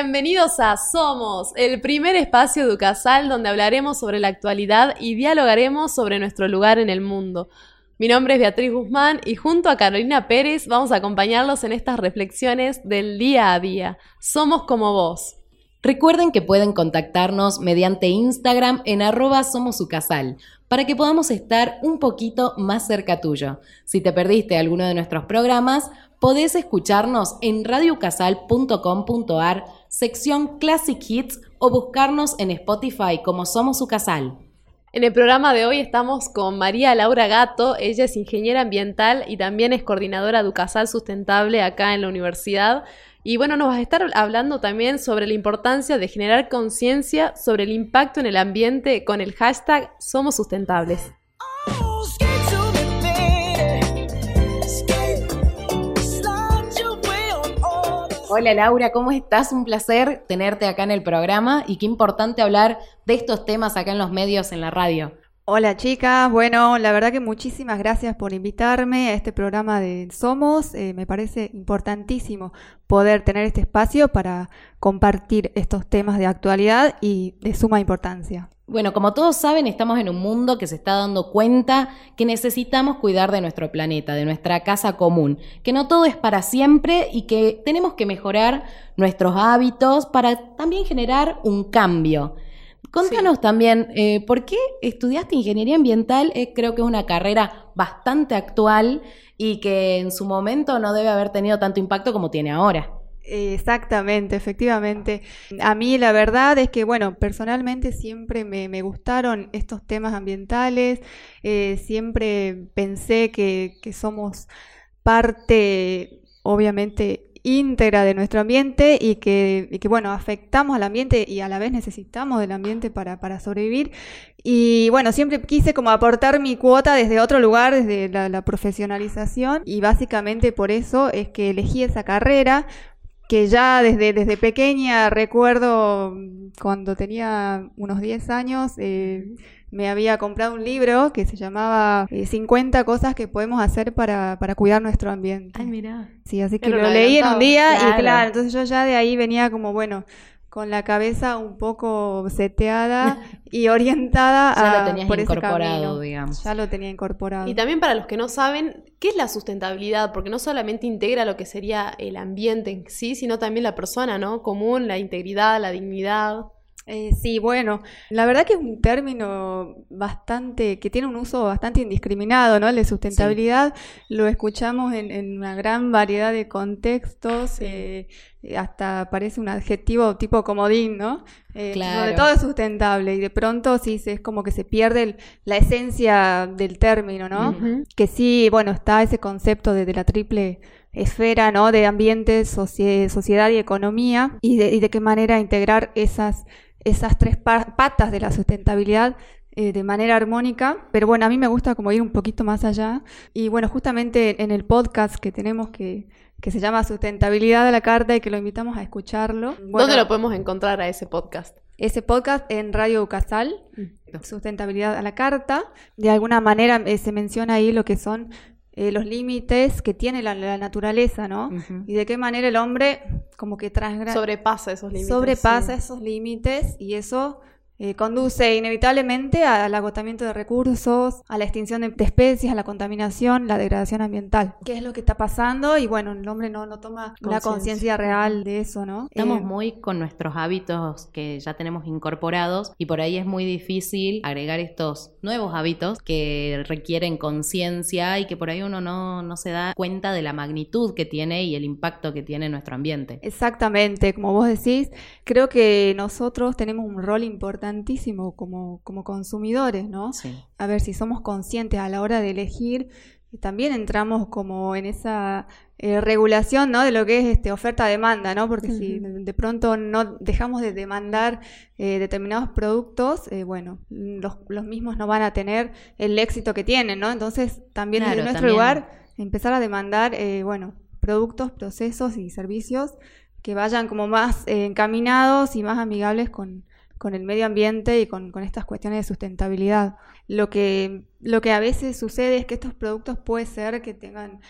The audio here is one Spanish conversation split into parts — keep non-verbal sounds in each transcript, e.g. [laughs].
Bienvenidos a Somos, el primer espacio educasal donde hablaremos sobre la actualidad y dialogaremos sobre nuestro lugar en el mundo. Mi nombre es Beatriz Guzmán y junto a Carolina Pérez vamos a acompañarlos en estas reflexiones del día a día. Somos como vos. Recuerden que pueden contactarnos mediante Instagram en somosucasal para que podamos estar un poquito más cerca tuyo. Si te perdiste alguno de nuestros programas, podés escucharnos en radiocasal.com.ar, sección Classic Hits o buscarnos en Spotify como Somos Ucasal. En el programa de hoy estamos con María Laura Gato, ella es ingeniera ambiental y también es coordinadora de Sustentable acá en la universidad. Y bueno, nos va a estar hablando también sobre la importancia de generar conciencia sobre el impacto en el ambiente con el hashtag Somos Sustentables. Hola Laura, ¿cómo estás? Un placer tenerte acá en el programa y qué importante hablar de estos temas acá en los medios, en la radio. Hola chicas, bueno, la verdad que muchísimas gracias por invitarme a este programa de Somos. Eh, me parece importantísimo poder tener este espacio para compartir estos temas de actualidad y de suma importancia. Bueno, como todos saben, estamos en un mundo que se está dando cuenta que necesitamos cuidar de nuestro planeta, de nuestra casa común, que no todo es para siempre y que tenemos que mejorar nuestros hábitos para también generar un cambio. Contanos también, eh, ¿por qué estudiaste ingeniería ambiental? Eh, creo que es una carrera bastante actual y que en su momento no debe haber tenido tanto impacto como tiene ahora. Exactamente, efectivamente. A mí la verdad es que, bueno, personalmente siempre me, gustaron estos temas ambientales, eh, siempre pensé que, somos parte, obviamente, íntegra de nuestro ambiente y que, bueno, afectamos al ambiente y a la vez necesitamos del ambiente para, para, sobrevivir. Y bueno, siempre quise como aportar mi cuota desde otro lugar, desde la, profesionalización y básicamente por eso es que elegí esa carrera que ya desde, desde pequeña recuerdo cuando tenía unos 10 años, eh, me había comprado un libro que se llamaba 50 eh, cosas que podemos hacer para, para cuidar nuestro ambiente. Ay, mira. Sí, así que lo, leí en un día y claro, entonces yo ya de ahí venía como, bueno, con la cabeza un poco seteada [laughs] y orientada ya lo tenías incorporado, digamos. Ya lo tenía incorporado. Y también para los que no saben, ¿qué es la sustentabilidad? Porque no solamente integra lo que sería el ambiente en sí, sino también la persona, ¿no? Común, la integridad, la dignidad. Eh, sí, bueno, la verdad que es un término bastante, que tiene un uso bastante indiscriminado, ¿no? El de sustentabilidad lo escuchamos en, una gran variedad de contextos, eh, hasta parece un adjetivo tipo comodín, ¿no? Eh, claro. todo es sustentable y de pronto sí es como que se pierde la esencia del término, ¿no? Que sí, bueno, está ese concepto de, la triple esfera, ¿no? De ambiente, sociedad y economía y de, y de qué manera integrar esas esas tres patas de la sustentabilidad eh, de manera armónica, pero bueno, a mí me gusta como ir un poquito más allá. Y bueno, justamente en el podcast que tenemos que, que se llama Sustentabilidad de la Carta y que lo invitamos a escucharlo. ¿Dónde lo podemos encontrar a ese podcast? Ese podcast en Radio Ucasal, mm. Sustentabilidad a la Carta. De alguna manera eh, se menciona ahí lo que son eh, los límites que tiene la, naturaleza, ¿no? Y de qué manera el hombre como que transgrede. Sobrepasa esos límites. Sobrepasa esos límites y eso eh, conduce inevitablemente al agotamiento de recursos, a la extinción de, especies, a la contaminación, la degradación ambiental. ¿Qué es lo que está pasando? Y bueno, el hombre no, no toma la conciencia real de eso, ¿no? Estamos eh, muy con nuestros hábitos que ya tenemos incorporados y por ahí es muy difícil agregar estos nuevos hábitos que requieren conciencia y que por ahí uno no, no se da cuenta de la magnitud que tiene y el impacto que tiene en nuestro ambiente. Exactamente, como vos decís, creo que nosotros tenemos un rol importante como, como consumidores, ¿no? A ver si somos conscientes a la hora de elegir también entramos como en esa eh, regulación ¿no? de lo que es este, oferta-demanda, ¿no? porque si de, pronto no dejamos de demandar eh, determinados productos, eh, bueno, los, los, mismos no van a tener el éxito que tienen, ¿no? Entonces, también en nuestro lugar, empezar a demandar, bueno, productos, procesos y servicios que vayan como más encaminados y más amigables con, con el medio ambiente y con, con, estas cuestiones de sustentabilidad. Lo que, lo que a veces sucede es que estos productos puede ser que tengan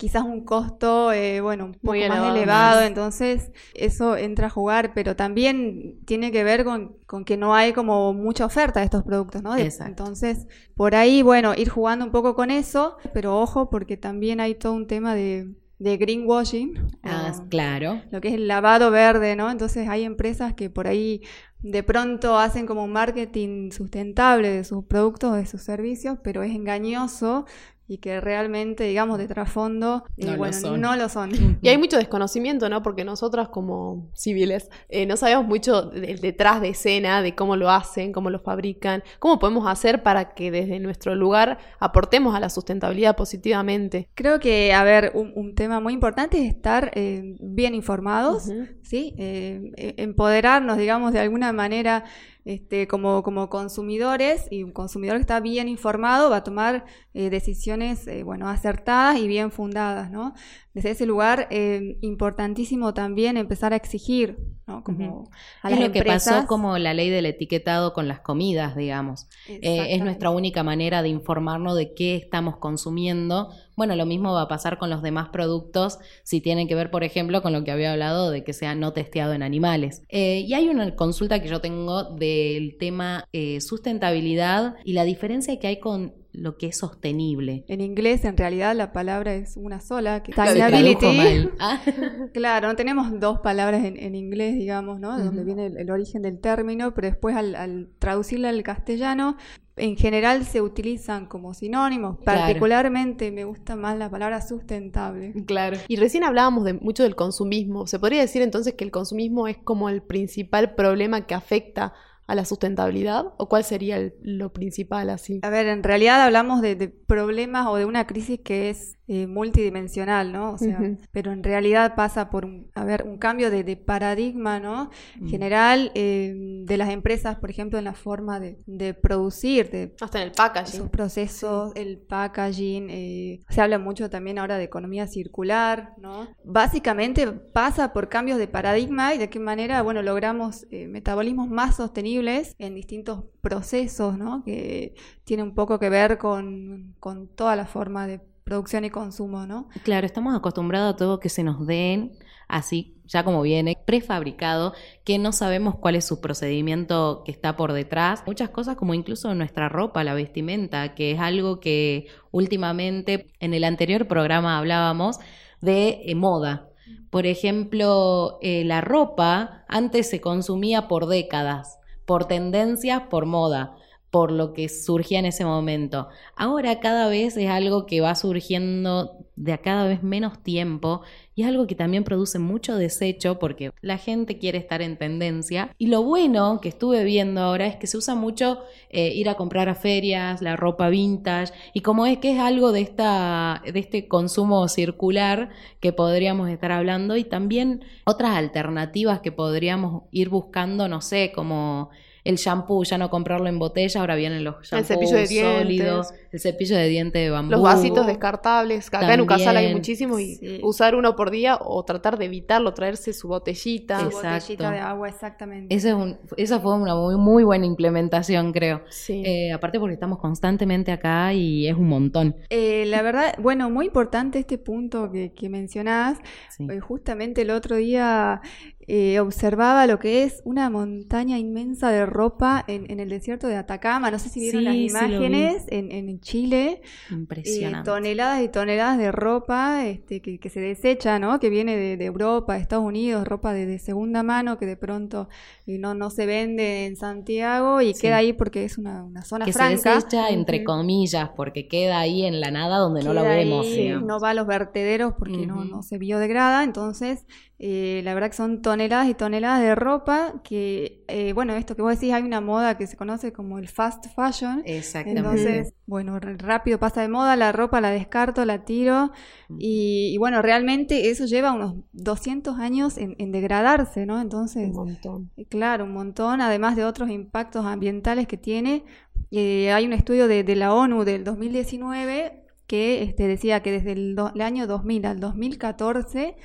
quizás un costo, eh, bueno, un poco más elevado, entonces eso entra a jugar, pero también tiene que ver con, con, que no hay como mucha oferta de estos productos, ¿no? Entonces, por ahí, bueno, ir jugando un poco con eso, pero ojo, porque también hay todo un tema de, de greenwashing. Ah, claro. Lo que es el lavado verde, ¿no? Entonces hay empresas que por ahí de pronto hacen como un marketing sustentable de sus productos, de sus servicios, pero es engañoso y que realmente, digamos, de trasfondo, eh, no, bueno, lo son. no lo son. [laughs] Y hay mucho desconocimiento, ¿no? Porque nosotras como civiles eh, no sabemos mucho del detrás de escena, de cómo lo hacen, cómo lo fabrican, cómo podemos hacer para que desde nuestro lugar aportemos a la sustentabilidad positivamente. Creo que, a ver, un, tema muy importante es estar eh, bien informados, ¿sí? Empoderarnos, digamos, de alguna manera este, como, como consumidores y un consumidor que está bien informado va a tomar eh, decisiones eh, bueno, acertadas y bien fundadas. ¿no? Desde ese lugar, eh, importantísimo también empezar a exigir ¿no? como a es lo que pasó como la ley del etiquetado con las comidas, digamos. es nuestra única manera de informarnos de qué estamos consumiendo bueno, lo mismo va a pasar con los demás productos si tienen que ver, por ejemplo, con lo que había hablado de que sea no testeado en animales. Eh, y hay una consulta que yo tengo del tema eh, sustentabilidad y la diferencia que hay con lo que es sostenible. En inglés, en realidad, la palabra es una sola, que sustainability. Ah. [laughs] claro, no tenemos dos palabras en, inglés, digamos, ¿no? De donde viene el, origen del término, pero después al, al traducirla al castellano, en general se utilizan como sinónimos. Particularmente me gusta más la palabra sustentable. Claro. Y recién hablábamos de mucho del consumismo. ¿Se podría decir entonces que el consumismo es como el principal problema que afecta a la sustentabilidad? ¿O cuál sería lo principal así? A ver, en realidad hablamos de, problemas o de una crisis que es eh, multidimensional, ¿no? O sea, pero en realidad pasa por un, a ver, un cambio de, paradigma, ¿no? Mm. General eh, de las empresas, por ejemplo, en la forma de, producir, de hasta en el packaging, sus procesos, el packaging. Eh, se habla mucho también ahora de economía circular, ¿no? Básicamente pasa por cambios de paradigma y de qué manera, bueno, logramos metabolismos más sostenibles en distintos procesos, ¿no? Que tiene un poco que ver con, toda la forma de producción y consumo, ¿no? Claro, estamos acostumbrados a todo que se nos den así, ya como viene, prefabricado, que no sabemos cuál es su procedimiento que está por detrás. Muchas cosas como incluso nuestra ropa, la vestimenta, que es algo que últimamente en el anterior programa hablábamos de eh, moda. Por ejemplo, eh, la ropa antes se consumía por décadas por tendencias, por moda, por lo que surgía en ese momento. Ahora cada vez es algo que va surgiendo de a cada vez menos tiempo y es algo que también produce mucho desecho porque la gente quiere estar en tendencia. Y lo bueno que estuve viendo ahora es que se usa mucho eh, ir a comprar a ferias, la ropa vintage y como es que es algo de, esta, de este consumo circular que podríamos estar hablando y también otras alternativas que podríamos ir buscando, no sé, como el shampoo, ya no comprarlo en botella, ahora vienen los shampoos de sólidos, el cepillo de diente de bambú. Los vasitos descartables, acá en Ucasal hay muchísimos y usar uno por día o tratar de evitarlo, traerse su botellita. Su botellita de agua, exactamente. es un, esa fue una muy, muy buena implementación, creo. Eh, aparte porque estamos constantemente acá y es un montón. Eh, la verdad, bueno, muy importante este punto que, que mencionás. Eh, justamente el otro día eh, observaba lo que es una montaña inmensa de ropa en, el desierto de Atacama. No sé si vieron las imágenes en, Chile. Impresionante. Eh, toneladas y toneladas de ropa este, que, se desecha, ¿no? Que viene de, Europa, de Estados Unidos, ropa de, segunda mano que de pronto eh, no, no se vende en Santiago y queda ahí porque es una, zona que franca. se desecha entre comillas porque queda ahí en la nada donde no lo vemos. no va a los vertederos porque no, no se biodegrada. Entonces Eh, la verdad que son toneladas y toneladas de ropa que, eh, bueno, esto que vos decís, hay una moda que se conoce como el fast fashion. Exactamente. Entonces, bueno, rápido pasa de moda, la ropa la descarto, la tiro y, y bueno, realmente eso lleva unos 200 años en, en degradarse, ¿no? Entonces, Un montón. eh, Claro, un montón, además de otros impactos ambientales que tiene. Eh, hay un estudio de, de la ONU del 2019 que este, decía que desde el, do- el año 2000 al 2014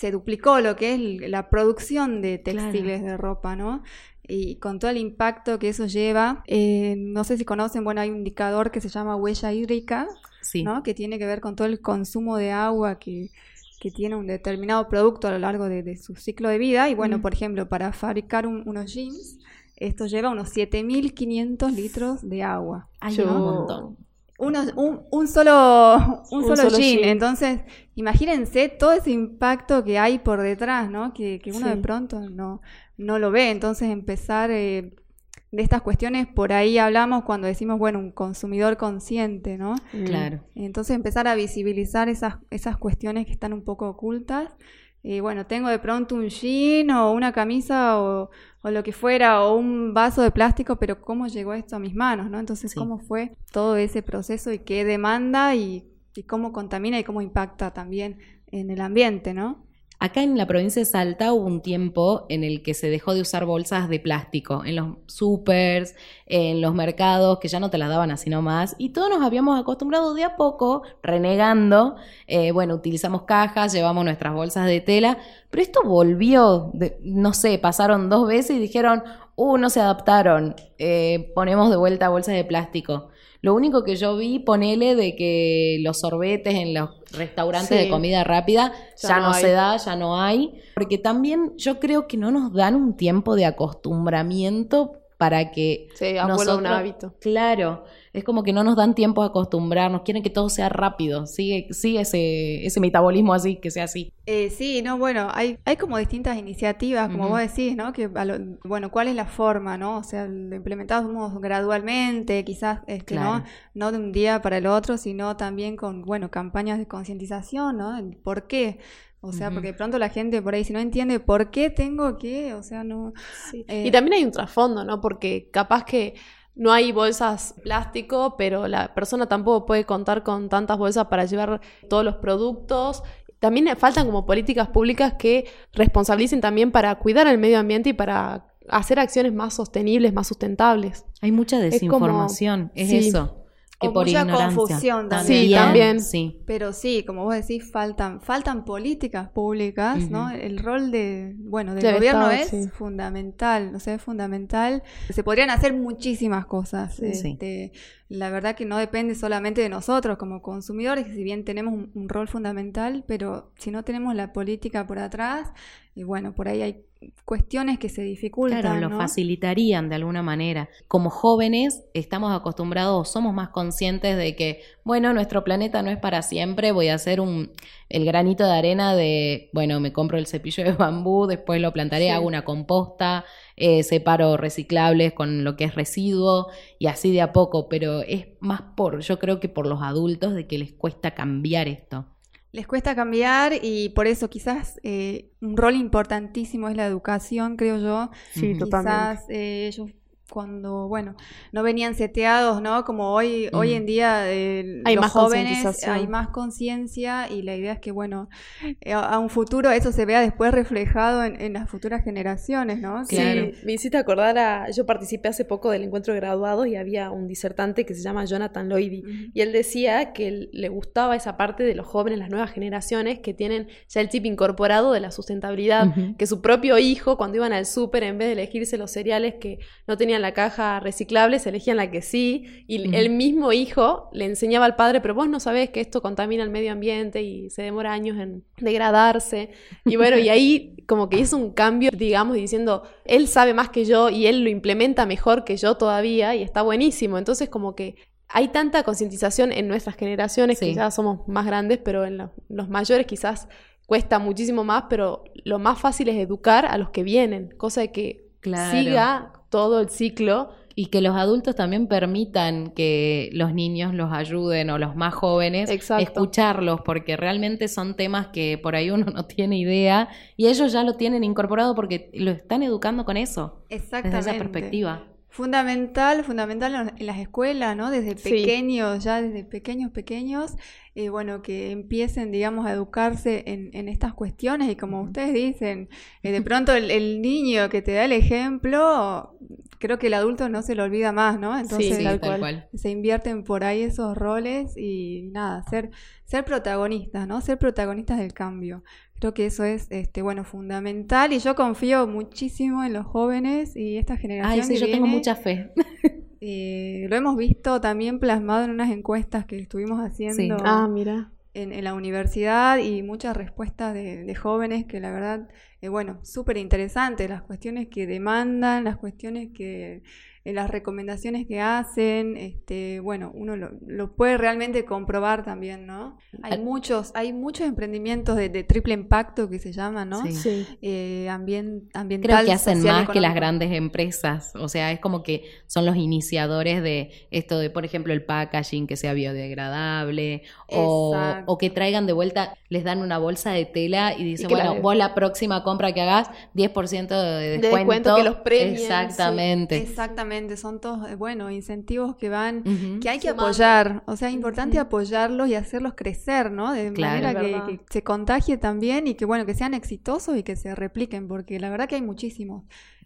se duplicó lo que es la producción de textiles de ropa, ¿no? Y con todo el impacto que eso lleva, eh, no sé si conocen, bueno, hay un indicador que se llama huella hídrica, Sí. ¿no? Que tiene que ver con todo el consumo de agua que, que tiene un determinado producto a lo largo de, de su ciclo de vida. Y bueno, Mm. por ejemplo, para fabricar un- unos jeans, esto lleva unos 7.500 litros de agua. Yo- un montón. Uno- un, un solo, un Un solo, jean. jean. Entonces, imagínense todo ese impacto que hay por detrás, ¿no? Que, que uno de pronto no, no lo ve. Entonces, empezar eh, de estas cuestiones, por ahí hablamos cuando decimos, bueno, un consumidor consciente, ¿no? Claro. Entonces empezar a visibilizar esas, esas cuestiones que están un poco ocultas. Y bueno, tengo de pronto un jean o una camisa o, o lo que fuera, o un vaso de plástico, pero ¿cómo llegó esto a mis manos? ¿no? Entonces, Sí. ¿cómo fue todo ese proceso y qué demanda y, y cómo contamina y cómo impacta también en el ambiente, ¿no? Acá en la provincia de Salta hubo un tiempo en el que se dejó de usar bolsas de plástico en los supers, en los mercados, que ya no te las daban así nomás, y todos nos habíamos acostumbrado de a poco, renegando, eh, bueno, utilizamos cajas, llevamos nuestras bolsas de tela, pero esto volvió, de- no sé, pasaron dos veces y dijeron, uh, no se adaptaron, eh, ponemos de vuelta bolsas de plástico. Lo único que yo vi, ponele de que los sorbetes en los restaurantes Sí. de comida rápida ya, Ya no, no se da, ya no hay. Porque también yo creo que no nos dan un tiempo de acostumbramiento para que Sí, vuelve un nosotros- hábito. Claro, es como que no nos dan tiempo a acostumbrarnos, quieren que todo sea rápido, sigue, sigue ese, ese metabolismo así, que sea así. Eh, sí, no, bueno, hay, hay como distintas iniciativas, como vos decís, ¿no? Que, a lo- bueno, ¿cuál es la forma, no? O sea, lo implementamos gradualmente, quizás, este, Claro. ¿no? No de un día para el otro, sino también con, bueno, campañas de concientización, ¿no? El por qué. O sea, porque de pronto la gente por ahí, si no entiende por qué tengo que, o sea, no... Sí. Eh, y también hay un trasfondo, ¿no? Porque capaz que no hay bolsas plástico, pero la persona tampoco puede contar con tantas bolsas para llevar todos los productos. También faltan como políticas públicas que responsabilicen también para cuidar el medio ambiente y para hacer acciones más sostenibles, más sustentables. Hay mucha como- desinformación, es, sí. eso. Que O por mucha ignorancia. confusión también. Sí, también. Sí. Pero sí, como vos decís, faltan, faltan políticas públicas, ¿no? El rol de, bueno, del gobierno Estado, es sí. fundamental, no sé, es fundamental. Se podrían hacer muchísimas cosas. Sí. este, La verdad que no depende solamente de nosotros como consumidores, que si bien tenemos un, un rol fundamental, pero si no tenemos la política por atrás, y bueno, por ahí hay cuestiones que se dificultan, Claro, lo ¿no? facilitarían de alguna manera. Como jóvenes estamos acostumbrados, somos más conscientes de que, bueno, nuestro planeta no es para siempre, voy a hacer un, el granito de arena de, bueno, me compro el cepillo de bambú, después lo plantaré, Sí. hago una composta, eh, separo reciclables con lo que es residuo y así de a poco, pero es más por, yo creo que por los adultos de que les cuesta cambiar esto. Les cuesta cambiar y por eso quizás eh, un rol importantísimo es la educación, creo yo. Sí, Ujú. totalmente. Quizás eh, ellos cuando, bueno, no venían seteados, ¿no? Como hoy, hoy Mm. en día eh, Hay los más jóvenes hay más conciencia y la idea es que, bueno, eh, a, a un futuro eso se vea después reflejado en, en las futuras generaciones, ¿no? Claro. Sí, me hiciste acordar a. Yo participé hace poco del encuentro de graduados y había un disertante que se llama Jonathan Loidy. Ujú. Y él decía que le gustaba esa parte de los jóvenes, las nuevas generaciones, que tienen ya el chip incorporado de la sustentabilidad. Que su propio hijo, cuando iban al súper, en vez de elegirse los cereales que no tenían la caja reciclable, se elegían la que sí. Y el mismo hijo le enseñaba al padre, pero vos no sabés que esto contamina el medio ambiente y se demora años en degradarse. Y bueno, y ahí como que hizo un cambio, digamos, diciendo, él sabe más que yo y él lo implementa mejor que yo todavía y está buenísimo. Entonces como que hay tanta concientización en nuestras generaciones Sí. que ya somos más grandes, pero en los, los mayores quizás cuesta muchísimo más, pero lo más fácil es educar a los que vienen, cosa de que Claro. siga todo el ciclo. y que los adultos también permitan que los niños los ayuden o los más jóvenes Exacto. escucharlos, porque realmente son temas que por ahí uno [laughs] no tiene idea y ellos ya lo tienen incorporado porque lo están educando con eso, desde Exactamente. esa perspectiva. Fundamental, fundamental en las escuelas, ¿no? Desde Sí. pequeños, ya desde pequeños, pequeños, eh, bueno, que empiecen, digamos, a educarse en, en estas cuestiones y como ustedes dicen, eh, de [laughs] pronto el, el niño que te da el ejemplo, creo que el adulto no se lo olvida más, ¿no? Entonces, Sí, tal cual. se invierten por ahí esos roles y nada, ser, ser protagonistas, ¿no? Ser protagonistas del cambio. Creo que eso es, este, bueno, fundamental y yo confío muchísimo en los jóvenes y esta generación Ay, sí, que yo tengo mucha fe. [laughs] eh, lo hemos visto también plasmado en unas encuestas que estuvimos haciendo Ah, mira. en, en la universidad y muchas respuestas de, de jóvenes que la verdad, eh, bueno, súper interesantes, las cuestiones que demandan, las cuestiones que, las recomendaciones que hacen, este, bueno, uno lo, lo puede realmente comprobar también, ¿no? Hay Al- muchos, hay muchos emprendimientos de, de triple impacto que se llama, ¿no? Sí. Sí. Eh, ambien- Creo ambiental, que hacen social, más que las grandes empresas. O sea, es como que son los iniciadores de esto de, por ejemplo, el packaging que sea biodegradable o, o que traigan de vuelta, les dan una bolsa de tela y dicen, bueno, de- vos la próxima compra que hagas, 10% de descuento. descuento que los premien, sí. Exactamente. Exactamente, son todos, eh, bueno, incentivos que van, que hay que Sumando. apoyar, o sea, es importante apoyarlos y hacerlos crecer, ¿no? De Claro. manera que, que se contagie también y que, bueno, que sean exitosos y que se repliquen, porque la verdad que hay muchísimos.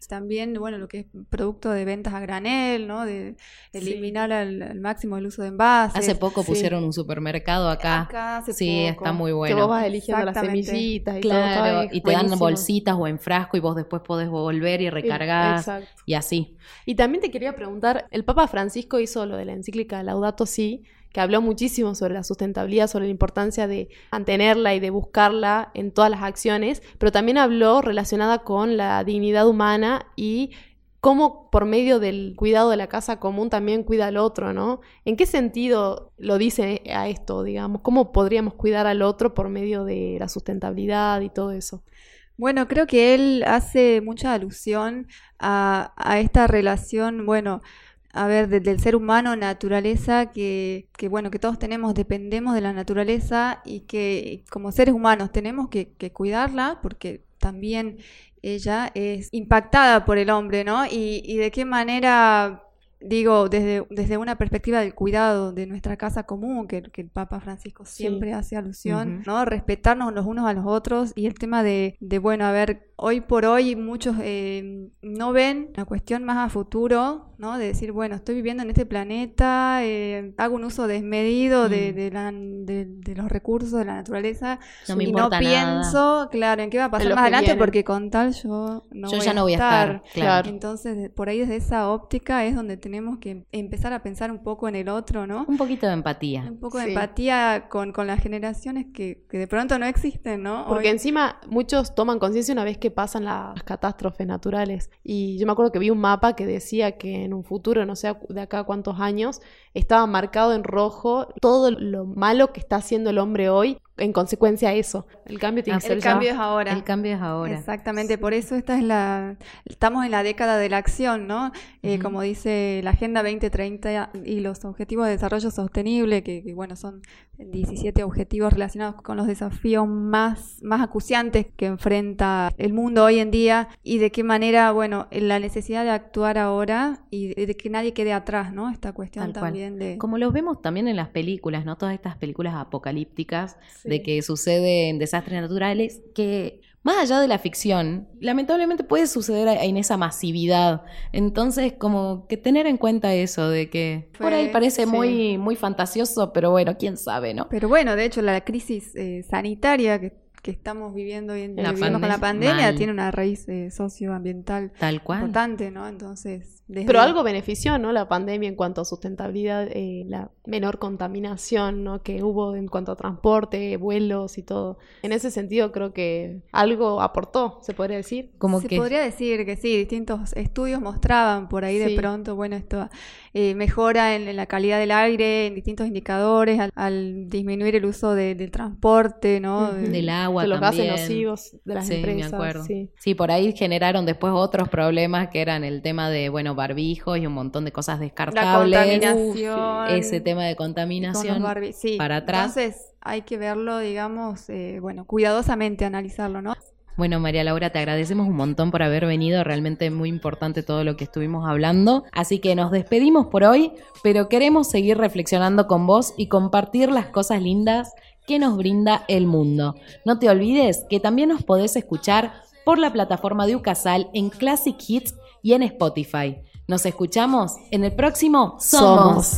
También, bueno, lo que es producto de ventas a granel, ¿no? De eliminar al, al máximo el uso de envases. Hace poco Sí. pusieron un supermercado acá. Acá hace sí, poco. está muy Que bueno. vos vas eligiendo las semillitas y todo. ahí, y te dan bolsitas o en frasco y vos después podés volver y recargar Exacto. y así. Y también te quería preguntar, el Papa Francisco hizo lo de la encíclica Laudato Si, que habló muchísimo sobre la sustentabilidad, sobre la importancia de mantenerla y de buscarla en todas las acciones, pero también habló relacionada con la dignidad humana y cómo por medio del cuidado de la casa común también cuida al otro, ¿no? ¿En qué sentido lo dice a esto, digamos? ¿Cómo podríamos cuidar al otro por medio de la sustentabilidad y todo eso? Bueno, creo que él hace mucha alusión a, esta relación, bueno, a ver, de- del ser humano, naturaleza, que, bueno, que todos tenemos, dependemos de la naturaleza y que como seres humanos tenemos que, cuidarla porque también ella es impactada por el hombre, ¿no? Y de qué manera digo, desde, desde una perspectiva del cuidado de nuestra casa común, que, que el Papa Francisco Sí. siempre hace alusión. ¿no? Respetarnos los unos a los otros y el tema de, de bueno, a ver, hoy por hoy muchos eh, no ven la cuestión más a futuro, ¿no? De decir, bueno, estoy viviendo en este planeta, eh, hago un uso desmedido de, Mm. de, la- de- de los recursos de la naturaleza No me y no nada. pienso, claro, en qué va a pasar más adelante viene. porque con tal yo no Yo voy ya no voy a estar, claro. entonces, por ahí desde esa óptica es donde tenemos que empezar a pensar un poco en el otro, ¿no? Un poquito de empatía. Un poco de Sí. empatía con, con las generaciones que, que de pronto no existen, ¿no? Porque Hoy- encima muchos toman conciencia una vez que pasan las catástrofes naturales. Y yo me acuerdo que vi un mapa que decía que en un futuro, no sé de acá a cuántos años, estaba marcado en rojo todo lo malo que está haciendo el hombre hoy en consecuencia a eso. El cambio tiene que ser el ya. cambio es ahora. El cambio es ahora. Exactamente, por eso esta es la, estamos en la década de la acción, ¿no? Eh. Como dice la Agenda 2030 y los Objetivos de Desarrollo Sostenible, que, que, bueno, son 17 objetivos relacionados con los desafíos más, más acuciantes que enfrenta el mundo hoy en día y de qué manera, bueno, la necesidad de actuar ahora y de, que nadie quede atrás, ¿no? Esta cuestión Tal cual. también de... Como los vemos también en las películas, ¿no? Todas estas películas apocalípticas Sí. de que suceden desastres naturales que más allá de la ficción, lamentablemente puede suceder en esa masividad. Entonces, como que tener en cuenta eso de que por ahí parece sí. muy muy fantasioso, pero bueno, quién sabe, ¿no? Pero bueno, de hecho, la crisis eh, sanitaria que, que estamos viviendo hoy en día, La vivimos con la pandemia, mal. tiene una raíz eh, socioambiental Tal cual. importante, ¿no? Entonces, desde- Pero algo benefició, ¿no? La pandemia en cuanto a sustentabilidad, eh, la menor contaminación, ¿no? Que hubo en cuanto a transporte, vuelos y todo. En ese sentido creo que algo aportó, se podría decir. Como se que podría decir que sí, distintos estudios mostraban por ahí de pronto, bueno, esto eh, mejora en, en la calidad del aire, en distintos indicadores, al, al disminuir el uso de- del transporte, ¿no? Del agua, agua De los también. gases nocivos de las sí, empresas. me acuerdo. sí. Sí. por ahí generaron después otros problemas que eran el tema de, bueno, barbijos y un montón de cosas La descartables. contaminación. Ese tema de contaminación. sí. para atrás. Entonces hay que verlo, digamos, eh, bueno, cuidadosamente analizarlo, ¿no? Bueno, María Laura, te agradecemos un montón por haber venido. Realmente muy importante todo lo que estuvimos hablando. Así que nos despedimos por hoy, pero queremos seguir reflexionando con vos y compartir las cosas lindas que nos brinda el mundo. No te olvides que también nos podés escuchar por la plataforma de Ucasal en Classic Hits y en Spotify. Nos escuchamos en el próximo Somos.